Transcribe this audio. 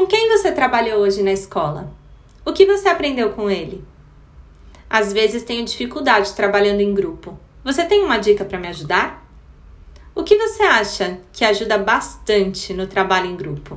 Com quem você trabalhou hoje na escola? O que você aprendeu com ele? Às vezes tenho dificuldade trabalhando em grupo. Você tem uma dica para me ajudar? O que você acha que ajuda bastante no trabalho em grupo?